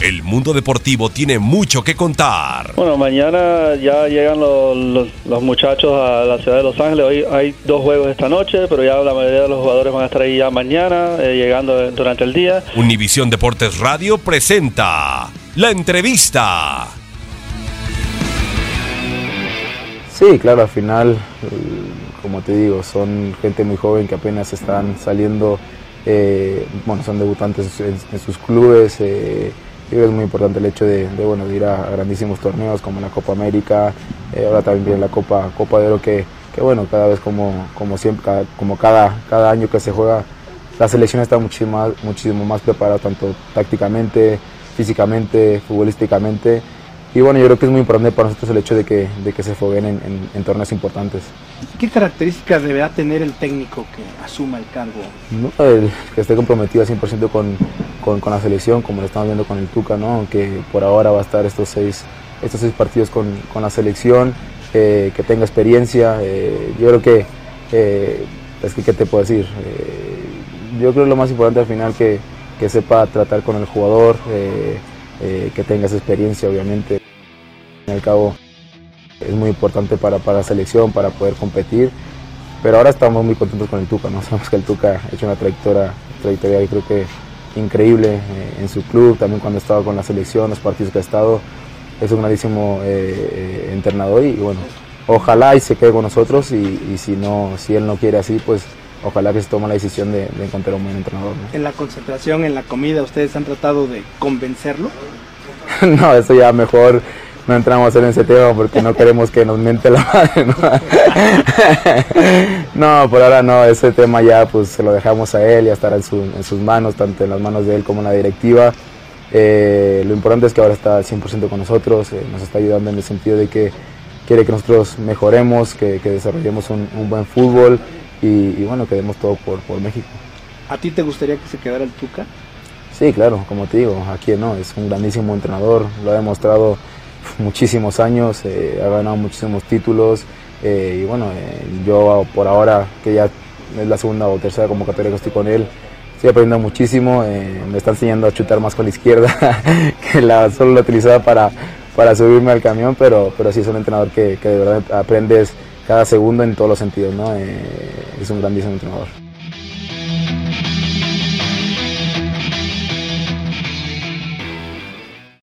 El mundo deportivo tiene mucho que contar. Bueno, mañana ya llegan los, muchachos a la ciudad de Los Ángeles. Hoy hay dos juegos esta noche, pero ya la mayoría de los jugadores van a estar ahí ya mañana, eh, llegando durante el día. Univisión Deportes Radio presenta la entrevista. Sí, claro, al final, como te digo, son gente muy joven que apenas están saliendo, eh, bueno, son debutantes en, sus clubes. Eh, creo que es muy importante el hecho de, bueno, de ir a, grandísimos torneos como la Copa América, eh, ahora también viene la Copa, Copa de Oro que, que bueno, cada vez como, como siempre, cada, como cada, cada año que se juega, la selección está muchísimo más, muchísimo más preparada, tanto tácticamente, físicamente, futbolísticamente. Y bueno, yo creo que es muy importante para nosotros el hecho de que, de que se foguen en, torneos importantes. ¿Qué características deberá tener el técnico que asuma el cargo? el, que esté comprometido al 100% con, con, con, la selección, como lo estamos viendo con el Tuca, ¿no? aunque por ahora va a estar estos seis, estos seis partidos con, con la selección, eh, que tenga experiencia. Eh, yo creo que, eh, es que, ¿qué te puedo decir? yo creo que lo más importante al final que, que sepa tratar con el jugador, que tenga esa experiencia, obviamente al cabo es muy importante para, para la selección, para poder competir. Pero ahora estamos muy contentos con el Tuca, ¿no? Sabemos que el Tuca ha hecho una trayectoria, trayectoria creo que increíble eh, en su club, también cuando ha estado con la selección, los partidos que ha estado. Es un grandísimo eh, eh, entrenador y, bueno, ojalá y se quede con nosotros y, si, no, si él no quiere así, pues ojalá que se tome la decisión de, encontrar un buen entrenador. En la concentración, en la comida, ¿ustedes han tratado de convencerlo? no, eso ya mejor no entramos en ese tema porque no queremos que nos mente la madre. ¿no? por ahora no, ese tema ya pues se lo dejamos a él, y estará en, en sus manos, tanto en las manos de él como en la directiva. Eh, lo importante es que ahora está al 100% con nosotros, eh, nos está ayudando en el sentido de que quiere que nosotros mejoremos, que, desarrollemos un, buen fútbol y, bueno, que demos todo por, por México. ¿A ti te gustaría que se quedara el Tuca? Sí, claro, como te digo, aquí no, es un grandísimo entrenador, lo ha demostrado muchísimos años, eh, ha ganado muchísimos títulos eh, y bueno, eh, yo por ahora que ya es la segunda o tercera convocatoria que estoy con él, estoy aprendiendo muchísimo, me está enseñando a chutar más con la izquierda, que la solo la utilizaba para, para subirme al camión, pero, pero sí es un entrenador que, que de verdad aprendes cada segundo en todos los sentidos, ¿no? es un grandísimo entrenador.